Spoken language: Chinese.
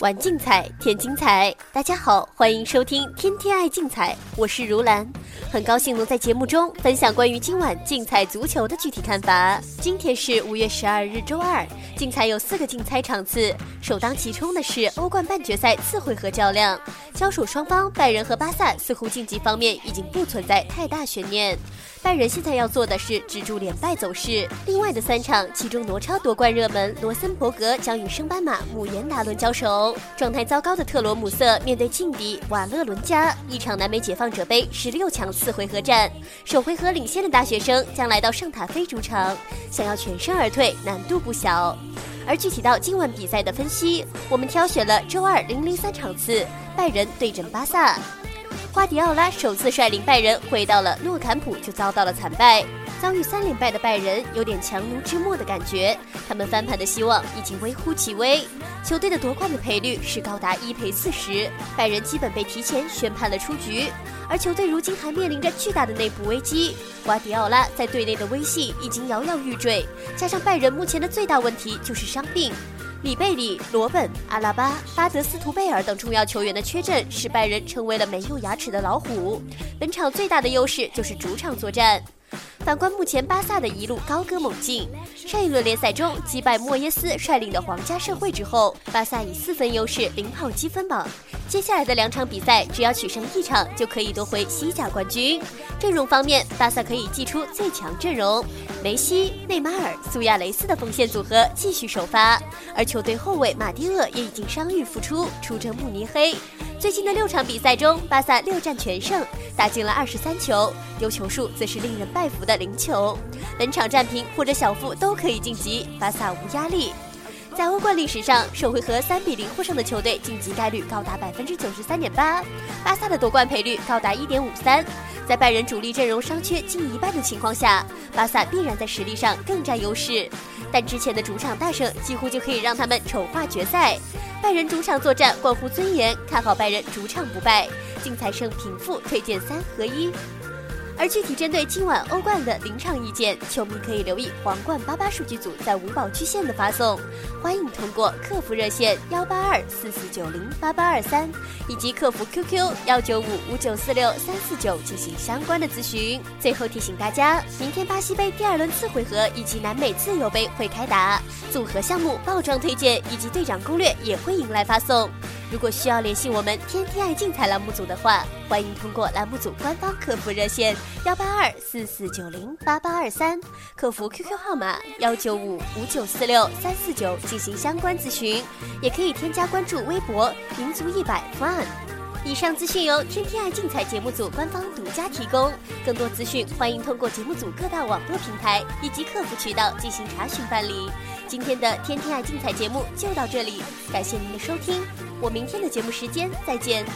玩竞彩，添精彩。大家好，欢迎收听《天天爱竞彩》，我是如兰，很高兴能在节目中分享关于今晚竞彩足球的具体看法。今天是五月十二日，周二，竞彩有四个竞猜场次，首当其冲的是欧冠半决赛次回合较量，交手双方拜仁和巴萨似乎晋级方面已经不存在太大悬念。拜仁现在要做的是止住连败走势。另外的三场，其中挪超夺冠热门罗森伯格将与升班马姆延达伦交手。状态糟糕的特罗姆瑟面对劲敌瓦勒伦加，一场南美解放者杯十六强次回合战，首回合领先的大学生将来到圣塔菲主场，想要全身而退难度不小。而具体到今晚比赛的分析，我们挑选了周二零零三场次，拜仁对阵巴萨。瓜迪奥拉首次率领拜仁回到了诺坎普，就遭到了惨败。遭遇三连败的拜仁有点强弩之末的感觉，他们翻盘的希望已经微乎其微。球队的夺冠的赔率是高达一赔四十，拜仁基本被提前宣判了出局。而球队如今还面临着巨大的内部危机，瓜迪奥拉在队内的威信已经摇摇欲坠，加上拜仁目前的最大问题就是伤病。里贝里、罗本、阿拉巴、巴德斯图贝尔等重要球员的缺阵，使拜仁成为了没有牙齿的老虎。本场最大的优势就是主场作战。反观目前巴萨的一路高歌猛进，上一轮联赛中击败莫耶斯率领的皇家社会之后，巴萨以四分优势领跑积分榜。接下来的两场比赛，只要取胜一场就可以夺回西甲冠军。阵容方面，巴萨可以祭出最强阵容，梅西、内马尔、苏亚雷斯的锋线组合继续首发，而球队后卫马蒂厄也已经伤愈复出，出征慕尼黑。最近的六场比赛中，巴萨六战全胜，打进了二十三球，丢球数则是令人拜服的零球。本场战平或者小负都可以晋级，巴萨无压力。在欧冠历史上，首回合三比零获胜的球队晋级概率高达百分之九十三点八，巴萨的夺冠赔率高达一点五三。在拜仁主力阵容伤缺近一半的情况下，巴萨必然在实力上更占优势。但之前的主场大胜几乎就可以让他们丑化决赛。拜仁主场作战关乎尊严，看好拜仁主场不败，竞彩胜平负，推荐三合一。而具体针对今晚欧冠的临场意见，球迷可以留意皇冠八八数据组在五宝区线的发送，欢迎通过客服热线幺八二四四九零八八二三以及客服 QQ 幺九五五九四六三四九进行相关的咨询。最后提醒大家，明天巴西杯第二轮次回合以及南美自由杯会开打，组合项目爆装推荐以及队长攻略也会迎来发送。如果需要联系我们天天爱竞彩栏目组的话，欢迎通过栏目组官方客服热线幺八二四四九零八八二三，客服 QQ 号码幺九五五九四六三四九进行相关咨询，也可以添加关注微博民族一百 fun。以上资讯由天天爱竞彩节目组官方独家提供，更多资讯欢迎通过节目组各大网络平台以及客服渠道进行查询办理。今天的天天爱竞彩节目就到这里，感谢您的收听，我明天的节目时间再见。